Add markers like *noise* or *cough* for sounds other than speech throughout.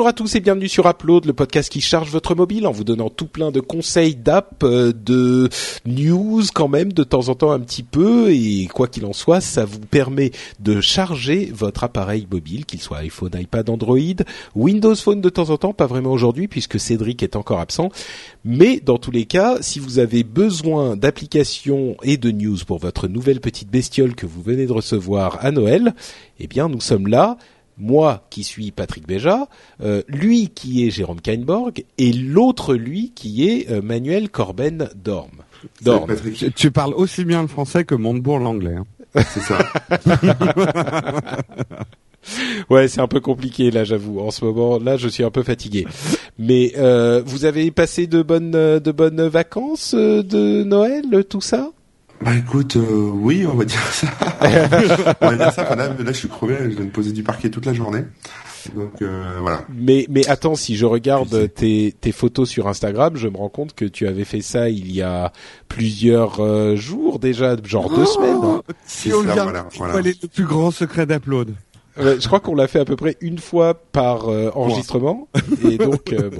Bonjour à tous et bienvenue sur Upload, le podcast qui charge votre mobile en vous donnant tout plein de conseils d'app, euh, de news quand même de temps en temps un petit peu. Et quoi qu'il en soit, ça vous permet de charger votre appareil mobile, qu'il soit iPhone, iPad, Android, Windows Phone de temps en temps, pas vraiment aujourd'hui puisque Cédric est encore absent, mais dans tous les cas, si vous avez besoin d'applications et de news pour votre nouvelle petite bestiole que vous venez de recevoir à Noël, eh bien nous sommes là moi qui suis Patrick Béja, euh, lui qui est Jérôme Kainborg et l'autre lui qui est euh, Manuel Corben Dorm. Dorm. Tu, tu parles aussi bien le français que Montebourg l'anglais. Hein. *laughs* C'est ça. *laughs* Ouais, c'est un peu compliqué là, j'avoue. En ce moment, là, je suis un peu fatigué. Mais euh, vous avez passé de bonnes de bonnes vacances euh, de Noël, tout ça? Bah écoute, euh, oui, on va dire ça. *laughs* on va dire ça. Enfin, là, là, je suis crevé. Je viens de poser du parquet toute la journée. Donc euh, voilà. Mais mais attends, si je regarde tes tes photos sur Instagram, je me rends compte que tu avais fait ça il y a plusieurs euh, jours déjà, genre deux semaines. hein. C'est Si on ça, vient, voilà, il voilà. faut aller le plus grand secret d'Upload. Ouais, je crois qu'on l'a fait à peu près une fois par euh, enregistrement. Et donc euh, bon.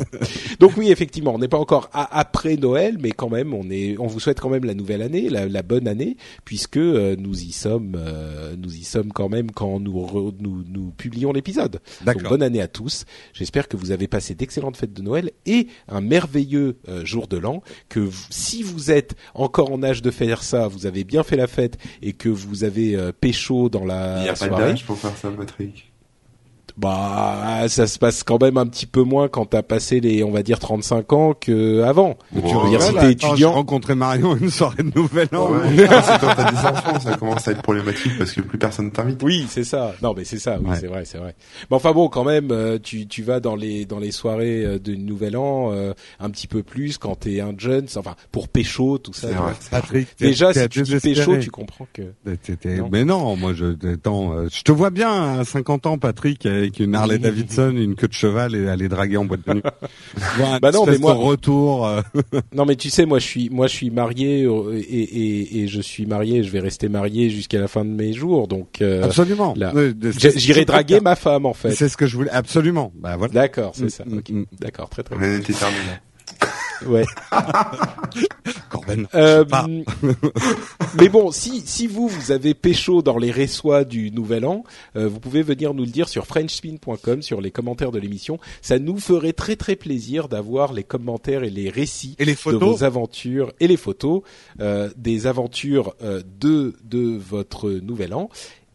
donc oui effectivement on n'est pas encore à- après Noël mais quand même on est on vous souhaite quand même la nouvelle année la, la bonne année puisque euh, nous y sommes euh, nous y sommes quand même quand nous re- nous, nous publions l'épisode. Donc bonne année à tous. J'espère que vous avez passé d'excellentes fêtes de Noël et un merveilleux euh, jour de l'an que vous- si vous êtes encore en âge de faire ça vous avez bien fait la fête et que vous avez euh, pécho dans la Il n'y a pas soirée. D'âge pour faire ça, Patrick. Bah, ça se passe quand même un petit peu moins quand t'as passé les, on va dire, 35 ans que avant. Tu veux dire, si t'es attends, J'ai étudiant. rencontré Marion *laughs* une soirée de Nouvel An. Ouais. *laughs* Ah, c'est quand t'as des enfants, ça commence à être problématique parce que plus personne t'invite. Oui, c'est ça. Non, mais c'est ça. Oui, Ouais. c'est vrai, c'est vrai. Mais enfin bon, quand même, euh, tu, tu vas dans les dans les soirées euh, de Nouvel An euh, un petit peu plus quand t'es un jeune. Enfin, pour pécho, tout ça. C'est vrai. Patrick, Déjà, si tu dis pécho, tu comprends que. Non. Mais non, moi je attends, euh, je te vois bien à 50 ans, Patrick, avec une Harley Davidson, une queue de cheval et aller draguer en boîte de nuit. *laughs* Un Bah non, mais moi- retour. euh, *laughs* Non, mais tu sais, moi, je suis, moi, je suis marié euh, et, et, et je suis marié. Je vais rester marié jusqu'à la fin de mes jours. Donc, euh, absolument. j'irai draguer ma femme, en fait. C'est ce que je voulais. Absolument. Bah voilà. D'accord, c'est Mm, ça. mm, Ok. mm. D'accord, très très bien. Ouais. *laughs* Corben. Euh, mais bon, si si vous vous avez pécho dans les réçois du Nouvel An, euh, vous pouvez venir nous le dire sur frenchspin.com sur les commentaires de l'émission. Ça nous ferait très très plaisir d'avoir les commentaires et les récits Et les de photos. vos aventures et les photos euh, des aventures euh, de de votre Nouvel An.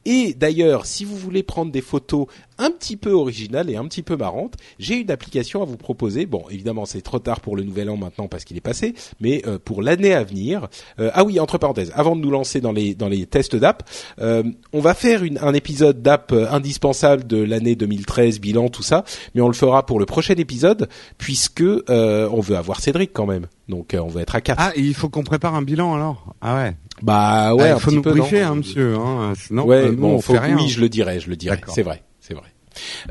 Et d'ailleurs, si vous voulez prendre des photos un petit peu originales et un petit peu marrantes, j'ai une application à vous proposer. Bon, évidemment, c'est trop tard pour le nouvel an maintenant parce qu'il est passé, mais euh, pour l'année à venir. euh, ah oui, entre parenthèses, avant de nous lancer dans les dans les tests d'app, euh, on va faire une, un épisode d'app euh, indispensable de l'année 2013, bilan, tout ça, mais on le fera pour le prochain épisode puisque euh, on veut avoir Cédric quand même. Donc euh, on va être à quatre. Ah, et il faut qu'on prépare un bilan alors? Ah ouais. bah ouais, Ah, il faut petit nous peu. briefer, hein, monsieur. Hein, sinon, ouais, euh, nous, bon, on faut, fait rien. oui, je le dirai, je le dirai. D'accord. C'est vrai, c'est vrai.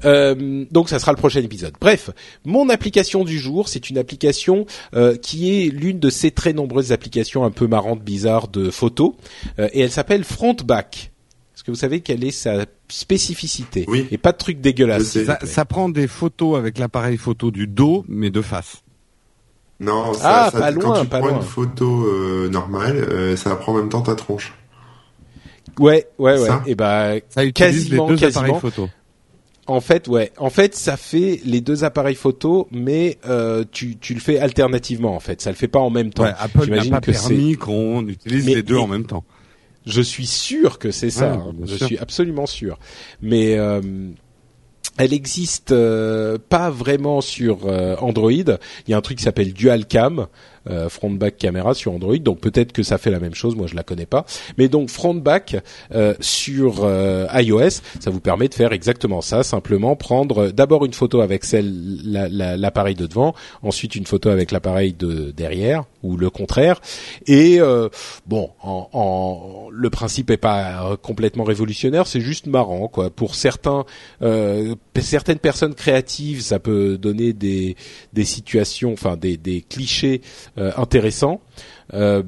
Euh, donc ça sera le prochain épisode. Bref, mon application du jour, c'est une application euh, qui est l'une de ces très nombreuses applications un peu marrantes, bizarres de photos, euh, et elle s'appelle Frontback. Est-ce que vous savez quelle est sa spécificité? Oui. Et pas de truc dégueulasse. Ça, ça prend des photos avec l'appareil photo du dos, mais de face. Non, ça, Ah, ça- pas quand loin, tu pas prends loin. une photo euh, normale, euh, ça prend en même temps ta tronche. Ouais, ouais, ouais. Ça Et ben Ça utilise quasiment, les deux quasiment. appareils photo. En fait, ouais. En fait, ça fait les deux appareils photo, mais euh, tu, tu le fais alternativement. En fait, ça le fait pas en même temps. Ouais, Apple n'a pas que permis qu'on utilise Mais- les deux mais- en même temps. Je suis sûr que c'est ça. Ouais, hein. Je sûr. suis absolument sûr. Mais euh, elle existe euh, pas vraiment sur euh, Android. Il y a un truc qui s'appelle DualCam. Euh, front back caméra sur Android. Donc peut-être que ça fait la même chose. Moi, je la connais pas. Mais donc front back euh, sur euh, iOS, ça vous permet de faire exactement ça. Simplement prendre d'abord une photo avec l'appareil de devant, ensuite une photo avec l'appareil de derrière ou le contraire. Et bon, le principe est pas complètement révolutionnaire, c'est juste marrant. Pour certains, certaines personnes créatives, ça peut donner des des situations, enfin des des clichés euh, intéressants. Euh,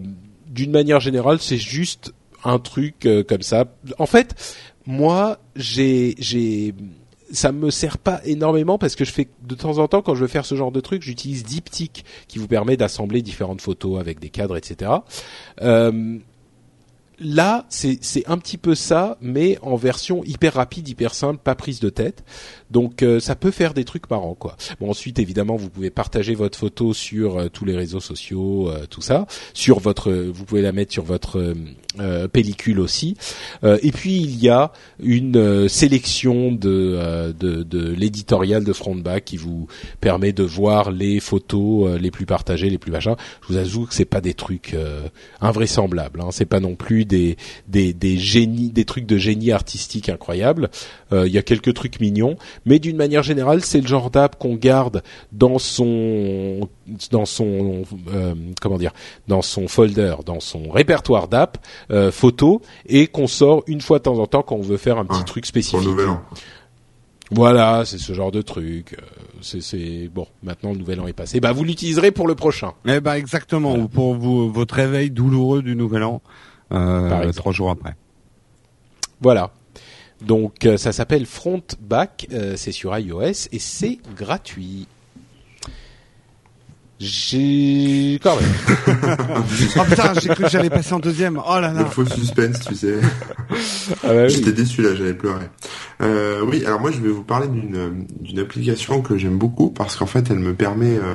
d'une manière générale, c'est juste un truc euh, comme ça. En fait, moi, j'ai j'ai ça me sert pas énormément parce que je fais de temps en temps quand je veux faire ce genre de truc, j'utilise Diptyque qui vous permet d'assembler différentes photos avec des cadres, etc. Euh, là, c'est un petit peu ça, mais en version hyper rapide, hyper simple, pas prise de tête. Donc euh, ça peut faire des trucs marrants quoi. Bon ensuite évidemment vous pouvez partager votre photo sur euh, tous les réseaux sociaux, euh, tout ça, sur votre, vous pouvez la mettre sur votre pellicule aussi. et puis il y a une sélection de de, de l'éditorial de Frontback qui vous permet de voir les photos les plus partagées, les plus machins. Je vous avoue que c'est pas des trucs invraisemblables. Hein. C'est pas non plus des des des génies, des trucs de génie artistique incroyables. Il y a quelques trucs mignons mais d'une manière générale, c'est le genre d'app qu'on garde dans son dans son euh, comment dire dans son folder, dans son répertoire d'app euh, photo et qu'on sort une fois de temps en temps quand on veut faire un petit truc spécifique. Voilà, c'est ce genre de truc. Euh, c'est bon. Maintenant, le nouvel an est passé. Bah, vous l'utiliserez pour le prochain. Eh ben, exactement. Ou pour vous, votre réveil douloureux du nouvel an, euh, trois jours après. Voilà. Donc euh, ça s'appelle Frontback, euh, c'est sur iOS et c'est gratuit. J'ai quand même. *laughs* oh putain, j'ai cru que j'allais passer en deuxième. Oh là là. Le faux suspense, tu sais. Ah bah J'étais déçu là, j'allais pleurer. Euh, oui, alors moi je vais vous parler d'une d'une application que j'aime beaucoup parce qu'en fait elle me permet euh,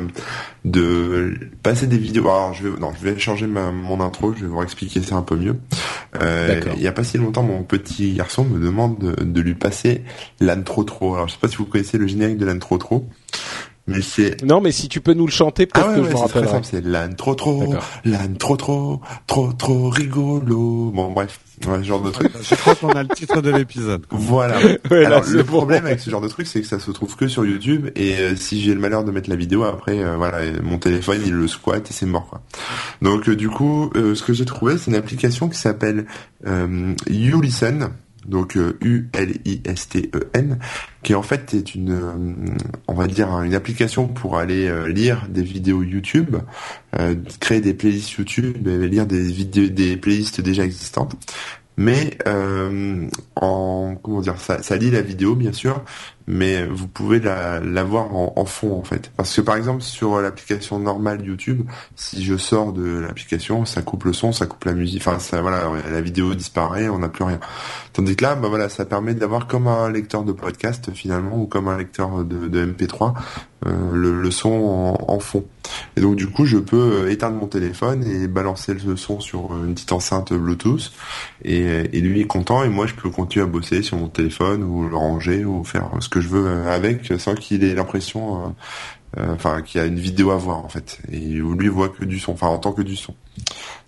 de passer des vidéos. Alors je vais non, je vais changer ma, mon intro, je vais vous expliquer ça un peu mieux. Euh, il y a pas si longtemps, mon petit garçon me demande de, de lui passer l'intro trop. Alors je sais pas si vous connaissez le générique de l'intro trop. Mais c'est non, mais si tu peux nous le chanter, peut-être ah que je me rappellerai. C'est l'âne trop trop, l'âne trop trop, trop trop rigolo. Bon bref, ouais, ce genre de truc. Je crois qu'on a le titre de l'épisode. Voilà. *laughs* Alors le problème avec ce genre de truc, c'est que ça se trouve que sur YouTube et euh, si j'ai le malheur de mettre la vidéo après, euh, voilà, mon téléphone il le squatte et c'est mort quoi. Donc euh, du coup, ce que j'ai trouvé, c'est une application qui s'appelle You Donc U-L-I-S-T-E-N, qui en fait est une, euh, on va dire, une application pour aller euh, lire des vidéos YouTube, euh, créer des playlists YouTube et lire des vidéos, des playlists déjà existantes. Mais en comment dire, ça lit la vidéo bien sûr, mais vous pouvez la, la voir en, fond en fait. Parce que par exemple sur l'application normale YouTube, si je sors de l'application, ça coupe le son, ça coupe la musique, enfin ça voilà, la vidéo disparaît, on n'a plus rien. Tandis que là, bah voilà, ça permet d'avoir comme un lecteur de podcast finalement ou comme un lecteur de, de MP3 euh, le, son en, fond. Et donc du coup, je peux euh, éteindre mon téléphone et balancer le son sur une petite enceinte Bluetooth et, et lui est content et moi je peux continuer à bosser sur mon téléphone ou le ranger ou faire ce que je veux euh, avec sans qu'il ait l'impression euh, euh, enfin qu'il y a une vidéo à voir en fait. Et lui voit que du son enfin en tant que du son.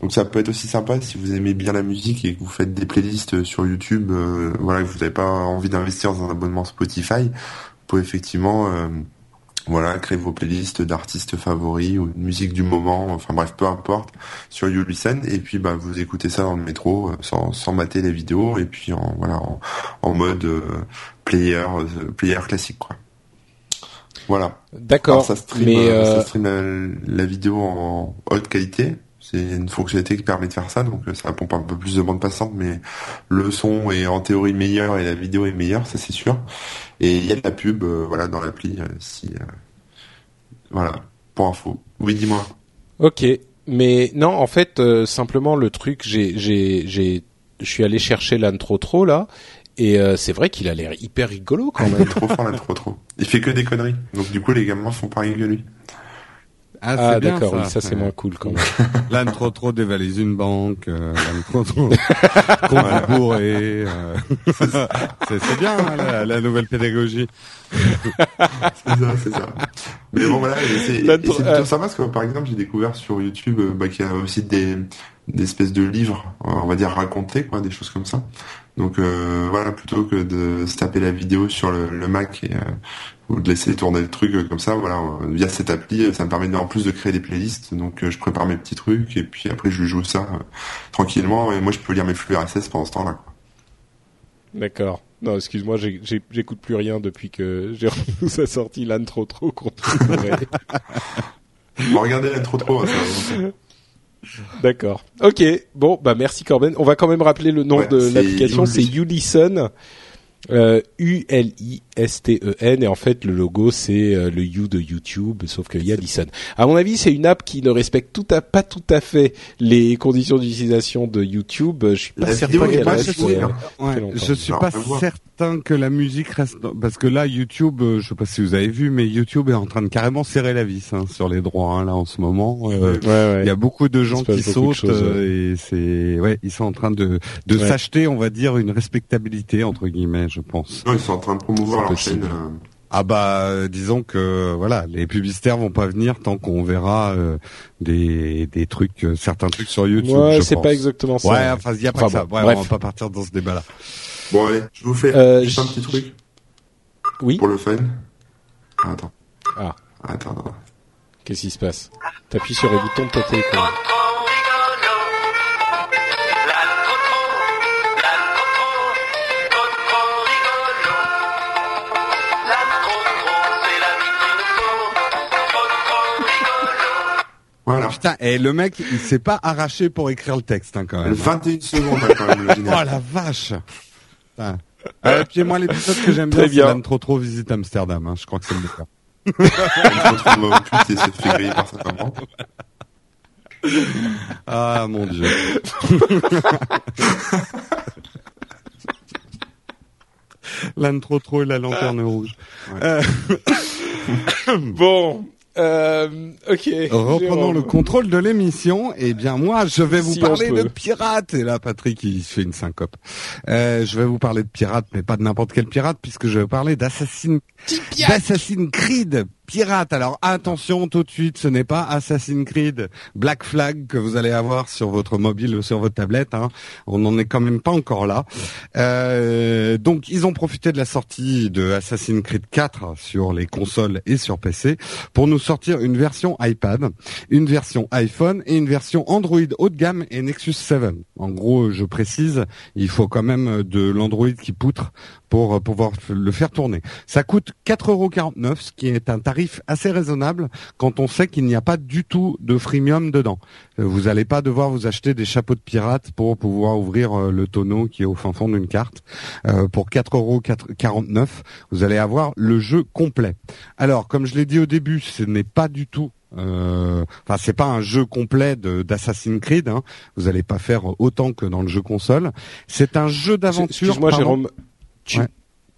Donc ça peut être aussi sympa si vous aimez bien la musique et que vous faites des playlists sur YouTube voilà que vous n'avez pas envie d'investir dans un abonnement Spotify. Pouvez effectivement voilà, créer vos playlists d'artistes favoris ou de musique du moment, enfin bref, peu importe, sur YouListen, et puis bah vous écoutez ça dans le métro sans, sans mater les vidéos, et puis en voilà en, mode player, euh, player classique quoi. Voilà. D'accord. Ça stream, mais euh, ça stream la, vidéo en haute qualité. C'est une fonctionnalité qui permet de faire ça, donc euh, ça pompe un peu plus de bande passante, mais le son est en théorie meilleur et la vidéo est meilleure, ça c'est sûr. Et il y a de la pub, voilà, dans l'appli. si voilà, pour info. Oui, dis-moi. Ok, mais non, en fait, simplement le truc, j'ai, j'ai, j'ai, je suis allé chercher l'intro trop là, et euh, c'est vrai qu'il a l'air hyper rigolo quand *laughs* même. trop fort, là, trop trop. Il fait que des conneries. Donc du coup, les gamins font pareil que lui. Ah, ah d'accord, ça, ça c'est moins cool quand même. *laughs* L'âne trop trop dévalise une banque, euh, l'âne trop trop *laughs* bourré. Euh. *laughs* c'est bien hein, la, la, nouvelle pédagogie. c'est ça, c'est ça. Mais bon voilà, c'est plutôt euh... sympa parce que par exemple j'ai découvert sur YouTube bah, qu'il y a aussi des, des espèces de livres, on va dire racontés, quoi, des choses comme ça. Donc euh, voilà, plutôt que de se taper la vidéo sur le, le Mac et, euh, ou de laisser tourner le truc comme ça, voilà, via cette appli, ça me permet en plus de créer des playlists. Donc euh, je prépare mes petits trucs et puis après je joue ça euh, tranquillement et moi je peux lire mes flux RSS pendant ce temps-là. D'accord. Non, excuse-moi, j'écoute plus rien depuis que j'ai *laughs* revu sa sortie l'âne trop trop Regardez l'âne trop trop. Hein, D'accord. Ok. Bon, bah merci Corben. On va quand même rappeler le nom de l'application. C'est YouListen. Euh, U-L-I-S-T-E-N et en fait le logo c'est euh, le U de YouTube sauf qu'il y a Listen. À mon avis c'est une app qui ne respecte tout à, pas tout à fait les conditions d'utilisation de YouTube. Je suis pas certain qu'elle reste. Euh, ouais, je suis pas certain que la musique reste parce que là YouTube, euh, je sais pas si vous avez vu, mais YouTube est en train de carrément serrer la vis hein, sur les droits hein, là en ce moment. Euh, il y a beaucoup de gens qui sautent et c'est ouais, ils sont en train de de s'acheter, on va dire, une respectabilité entre guillemets, je pense. Non, ils sont en train de promouvoir leur chaîne. Ah bah disons que voilà, les publicitaires vont pas venir tant qu'on verra des des trucs certains trucs sur YouTube. Ouais, c'est pas exactement ça. Ouais, enfin il y a pas ça. Ouais, on va pas partir dans ce débat là. Bon allez, je vous fais euh, un petit truc. Oui. Pour le fun. Ah, attends. Ah. Attends, attends. Qu'est-ce qui se passe? T'appuies sur le bouton de ta téléphone. Voilà. Putain, et le mec, il s'est pas arraché pour écrire le texte hein, quand même. 21 secondes hein, quand même. Le *laughs* oh la vache ah. Euh, puis moi l'épisode que j'aime bien, c'est trop trop visite Amsterdam. Hein. Je crois que c'est le meilleur. et se fait griller par sa femme. Ah mon dieu. *laughs* L'âne trop trop et la lanterne rouge. Ouais. Euh... bon, euh, ok. Reprenons le contrôle de l'émission. Eh bien, moi, je vais vous parler de pirates. Et là, Patrick, il fait une syncope. Euh, je vais vous parler de pirates, mais pas de n'importe quel pirate, puisque je vais vous parler d'Assassin's Creed pirate. Alors attention tout de suite, ce n'est pas Assassin's Creed Black Flag que vous allez avoir sur votre mobile ou sur votre tablette. Hein. On n'en est quand même pas encore là. Euh, donc ils ont profité de la sortie de Assassin's Creed 4 sur les consoles et sur PC pour nous sortir une version iPad, une version iPhone et une version Android haut de gamme et Nexus 7. En gros, je précise, il faut quand même de l'Android qui poutre pour pouvoir le faire tourner. Ça coûte 4,49€, ce qui est un tarif assez raisonnable quand on sait qu'il n'y a pas du tout de freemium dedans. Euh, vous n'allez pas devoir vous acheter des chapeaux de pirates pour pouvoir ouvrir euh, le tonneau qui est au fin fond d'une carte. Euh, pour 4,49€, vous allez avoir le jeu complet. Alors, comme je l'ai dit au début, ce n'est pas du tout euh, enfin, c'est pas un jeu complet d'Assassin's Creed. Hein. Vous n'allez pas faire autant que dans le jeu console. C'est un jeu d'aventure. Excuse-moi, Jérôme tu,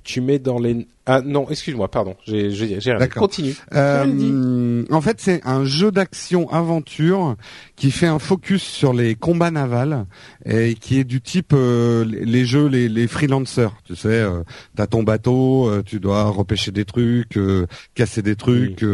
tu mets dans les ah non excuse-moi pardon j'ai j'ai continue. Euh, en fait c'est un jeu d'action aventure qui fait un focus sur les combats navals et qui est du type euh, les jeux les, les freelancers. Tu sais euh, t'as ton bateau euh, tu dois repêcher des trucs euh, casser des trucs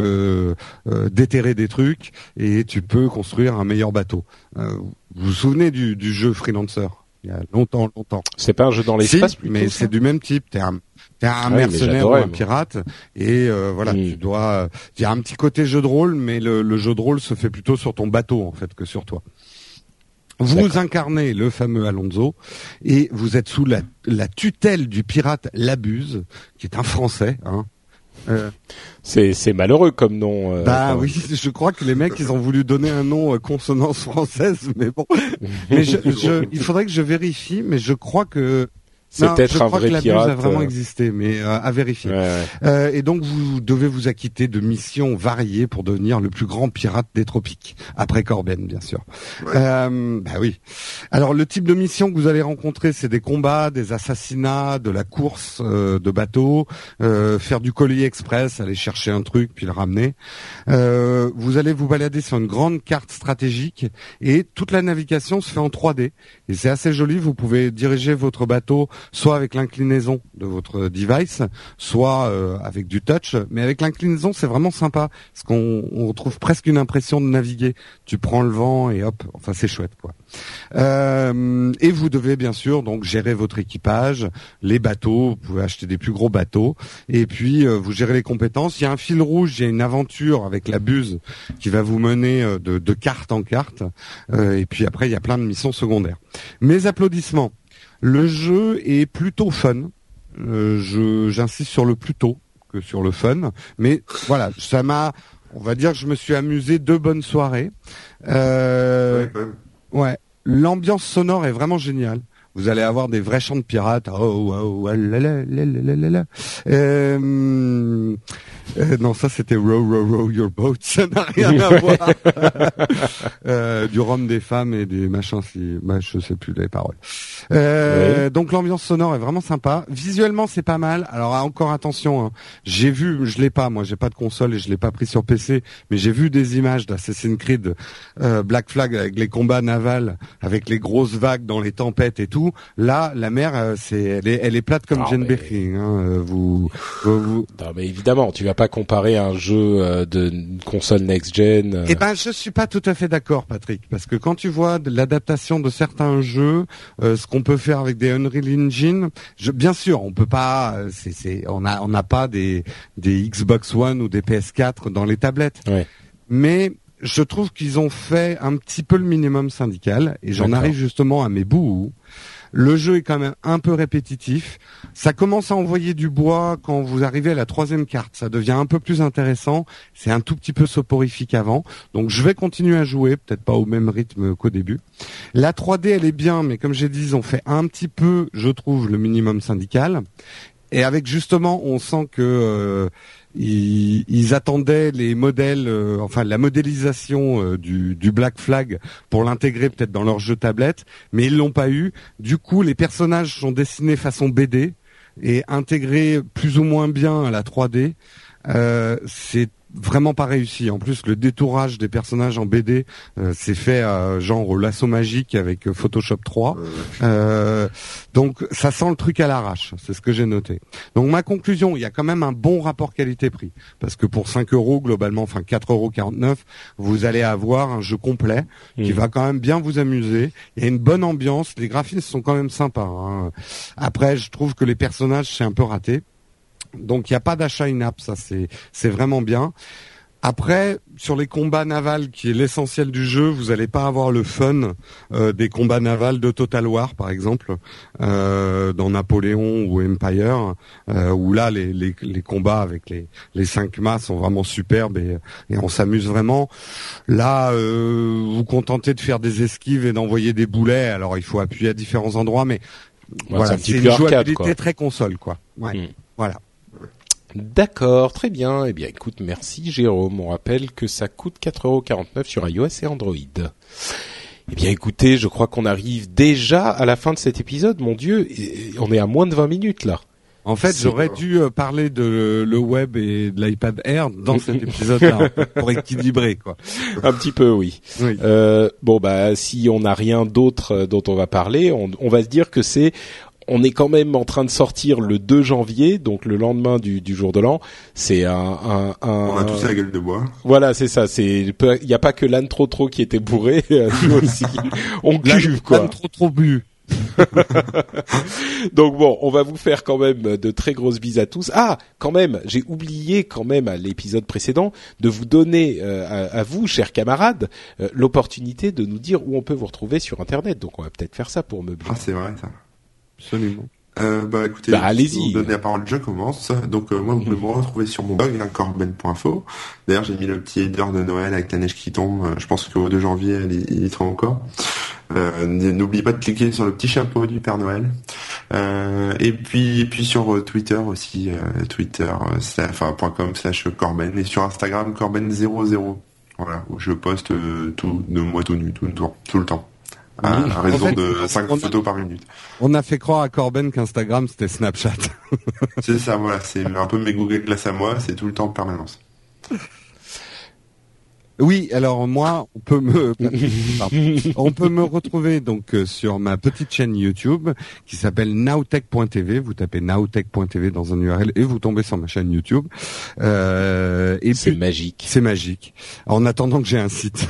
déterrer des trucs et tu peux construire un meilleur bateau. Vous vous souvenez du, du jeu freelancer? Il y a longtemps, longtemps. C'est pas un jeu dans l'espace, mais c'est du même type. T'es un, es un ah mercenaire ou un pirate, et euh, voilà, tu dois. Il y a un petit côté jeu de rôle, mais le, le, jeu de rôle se fait plutôt sur ton bateau en fait que sur toi. Vous incarnez le fameux Alonso et vous êtes sous la, la tutelle du pirate Labuse, qui est un Français, hein, euh, c'est malheureux comme nom. Euh, bah oui, *laughs* je crois que les mecs ils ont voulu donner un nom euh, consonance française, mais bon. mais je, je, il faudrait que je vérifie, mais je crois que c'est peut-être un vrai que pirate. a vraiment euh. existé, mais euh, à vérifier. Euh, et donc vous devez vous acquitter de missions variées pour devenir le plus grand pirate des tropiques, après Corben bien sûr. Euh, bah oui. Alors le type de mission que vous allez rencontrer, c'est des combats, des assassinats, de la course de bateaux, faire du colis express, aller chercher un truc puis le ramener. vous allez vous balader sur une grande carte stratégique et toute la navigation se fait en 3D et c'est assez joli. Vous pouvez diriger votre bateau soit avec l'inclinaison de votre device, soit euh, avec du touch. Mais avec l'inclinaison, c'est vraiment sympa parce qu'on on retrouve presque une impression de naviguer. Tu prends le vent et hop, enfin c'est chouette quoi. Euh, et vous devez bien sûr donc gérer votre équipage, les bateaux. Vous pouvez acheter des plus gros bateaux et puis euh, vous gérez les compétences. Il y a un fil rouge, il y a une aventure avec la buse qui va vous mener de, de carte en carte. et puis après, il y a plein de missions secondaires. Mes applaudissements. Le jeu est plutôt fun. Euh, j'insiste sur le plutôt que sur le fun, mais voilà, ça m'a, on va dire, que je me suis amusé deux bonnes soirées. Euh, ouais, l'ambiance sonore est vraiment géniale. Vous allez avoir des vrais chants de pirates. Oh, oh, oh, là, là, là, là, là, euh, euh, non, ça c'était row, row, row your boat. *laughs* Ça n'a rien à *laughs* voir. euh, du rhum des femmes et des machins. Si, bah, je sais plus les paroles. Euh, Donc l'ambiance sonore est vraiment sympa. Visuellement, c'est pas mal. Alors encore attention. Hein. J'ai vu, je l'ai pas. Moi, j'ai pas de console et je l'ai pas pris sur PC. Mais j'ai vu des images d'Assassin's Creed euh, Black Flag avec les combats navals, avec les grosses vagues dans les tempêtes et tout. Là, la mer, euh, c'est, elle est, elle est plate comme Jane mais... Hein. Euh, vous, vous, Non, mais évidemment, tu vas pas comparer un jeu euh, de console next-gen. Euh. Eh ben, je suis pas tout à fait d'accord, Patrick, parce que quand tu vois l'adaptation de certains jeux, euh, ce qu'on peut faire avec des Unreal Engine, je, bien sûr, on peut pas, c'est, c'est, on a, on n'a pas des, des Xbox One ou des PS4 dans les tablettes. Ouais. Mais je trouve qu'ils ont fait un petit peu le minimum syndical, et j'en arrive justement à mes bouts. Le jeu est quand même un peu répétitif. Ça commence à envoyer du bois quand vous arrivez à la troisième carte. Ça devient un peu plus intéressant. C'est un tout petit peu soporifique avant. Donc je vais continuer à jouer, peut-être pas au même rythme qu'au début. La 3D, elle est bien, mais comme j'ai dit, ils ont fait un petit peu, je trouve, le minimum syndical. Et avec justement, on sent que... Euh, ils, attendaient les modèles, euh, enfin la modélisation euh, du, du, Black Flag pour l'intégrer peut-être dans leur jeu tablette, mais ils l'ont pas eu. Du coup, les personnages sont dessinés façon BD et intégrés plus ou moins bien à la 3D. Euh, c'est vraiment pas réussi. En plus, le détourage des personnages en BD, euh, c'est fait à, genre au lasso magique avec euh, Photoshop 3. Euh, donc, ça sent le truc à l'arrache. C'est ce que j'ai noté. Donc, ma conclusion, il y a quand même un bon rapport qualité-prix. Parce que pour 5 euros, globalement, enfin 4,49 euros, vous allez avoir un jeu complet qui mmh. va quand même bien vous amuser. Il y a une bonne ambiance. Les graphismes sont quand même sympas. Hein. Après, je trouve que les personnages, c'est un peu raté. Donc il n'y a pas d'achat in-app, ça c'est c'est vraiment bien. Après, sur les combats navals, qui est l'essentiel du jeu, vous n'allez pas avoir le fun euh, des combats navals de Total War, par exemple, euh, dans Napoléon ou Empire, euh, où là, les, les, les, combats avec les, les cinq mâts sont vraiment superbes et, et on s'amuse vraiment. Là, euh, vous contentez de faire des esquives et d'envoyer des boulets. Alors, il faut appuyer à différents endroits, mais voilà, c'est une jouabilité très console, quoi. Ouais, hmm. Voilà. D'accord, très bien. Eh bien, écoute, merci Jérôme. On rappelle que ça coûte 4,49€ sur iOS et Android. Eh bien, écoutez, je crois qu'on arrive déjà à la fin de cet épisode. Mon Dieu, on est à moins de 20 minutes là. En fait, j'aurais dû euh, parler de le web et de l'iPad Air dans cet *laughs* épisode-là pour équilibrer, quoi. Un petit peu, oui. Euh, bon, bah, si on n'a rien d'autre euh, dont on va parler, on, on va se dire que c'est on est quand même en train de sortir le 2 janvier, donc le lendemain du, du jour de l'an. C'est un, un, un, On a tous la gueule de bois. Voilà, c'est ça. C'est il n'y a pas que l'âne trop trop qui était bourré, *laughs* nous aussi. on cuve quoi. L'âne trop trop bu. *laughs* Donc bon, on va vous faire quand même de très grosses bises à tous. Ah, quand même, j'ai oublié quand même à l'épisode précédent de vous donner euh, à, vous, chers camarades, euh, l'opportunité de nous dire où on peut vous retrouver sur Internet. Donc on va peut-être faire ça pour meubler. Ah, c'est vrai ça. Absolument. Euh, bah écoutez, bah, allez-y. Donner la parole, je commence. Donc euh, moi, vous pouvez me retrouver sur mon blog, corben.info. D'ailleurs, j'ai mis le petit header de Noël avec la neige qui tombe. Euh, je pense qu'au 2 janvier, il, y sera encore. Euh, N'oubliez pas de cliquer sur le petit chapeau du Père Noël. Euh, et puis, et puis sur Twitter aussi, Twitter, enfin .com slash Corben et sur Instagram Corben00. Voilà, où je poste tout de moi tout nu tout le temps, tout le temps à, raison de 5 photos par minute. On a fait croire à Corben qu'Instagram c'était Snapchat. c'est ça, voilà, c'est un peu mes Google Glass à moi, c'est tout le temps en permanence. *laughs* Oui, alors moi, on peut me, *laughs* on peut me retrouver donc euh, sur ma petite chaîne YouTube qui s'appelle nowtech.tv. Vous tapez nowtech.tv dans un URL et vous tombez sur ma chaîne YouTube. Euh, et c'est magique. C'est magique. En attendant que j'ai un site.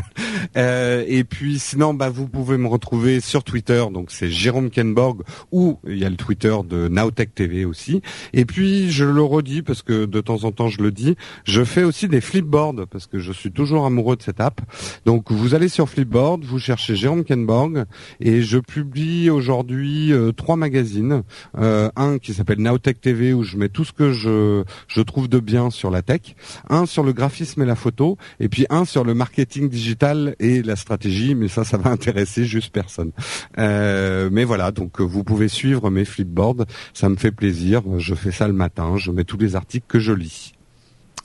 *laughs* euh, et puis sinon, bah vous pouvez me retrouver sur Twitter. Donc c'est Jérôme Kenborg ou il y a le Twitter de Nowtech TV aussi. Et puis je le redis parce que de temps en temps je le dis, je fais aussi des flipboards parce que je suis toujours amoureux de cette app. Donc vous allez sur Flipboard, vous cherchez Jérôme Kenborg et je publie aujourd'hui euh, trois magazines. Euh, un qui s'appelle Nowtech TV où je mets tout ce que je, je trouve de bien sur la tech. Un sur le graphisme et la photo. Et puis un sur le marketing digital et la stratégie. Mais ça, ça va *laughs* intéresser juste personne. Euh, mais voilà, donc vous pouvez suivre mes flipboards. Ça me fait plaisir. Je fais ça le matin. Je mets tous les articles que je lis.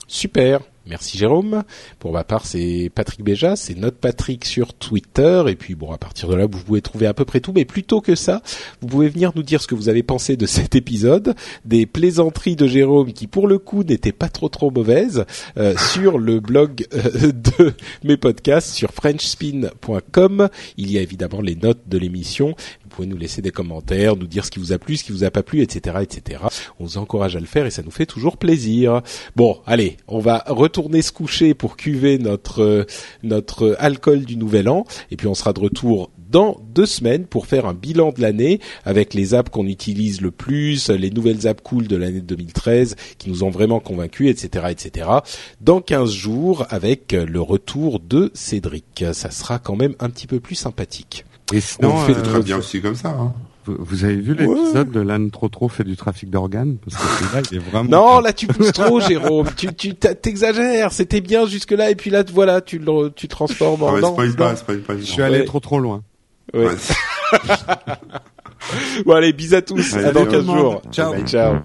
Super. Merci Jérôme. Pour ma part, c'est Patrick Béja, c'est notre Patrick sur Twitter. Et puis bon, à partir de là, vous pouvez trouver à peu près tout. Mais plutôt que ça, vous pouvez venir nous dire ce que vous avez pensé de *laughs* cet épisode, des plaisanteries de Jérôme qui, pour le coup, n'étaient pas trop trop mauvaises, euh, *laughs* sur le blog euh, de mes podcasts sur FrenchSpin.com. Il y a évidemment les notes de l'émission pouvez nous laisser des commentaires, nous dire ce qui vous a plu, ce qui vous a pas plu, etc., etc. On vous encourage à le faire et ça nous fait toujours plaisir. Bon, allez, on va retourner se coucher pour cuver notre notre alcool du nouvel an et puis on sera de retour dans deux semaines pour faire un bilan de l'année avec les apps qu'on utilise le plus, les nouvelles apps cool de l'année 2013 qui nous ont vraiment convaincus, etc., etc. Dans 15 jours avec le retour de Cédric. Ça sera quand même un petit peu plus sympathique. Et sinon, on fait euh, bien aussi comme ça. Hein. Vous, avez vu l'épisode de l'âne trop trop fait du trafic d'organes? Parce que là, il est vraiment. Non, là tu pousses trop, Jérôme. Tu tu t'exagères. C'était bien jusque là et puis là voilà, tu le tu transformes en. Ah non, spoil pas, spoil pas. Je suis allé trop trop loin. Ouais. *laughs* bon allez, bis à tous. à dans 15 jours. Ciao. ciao.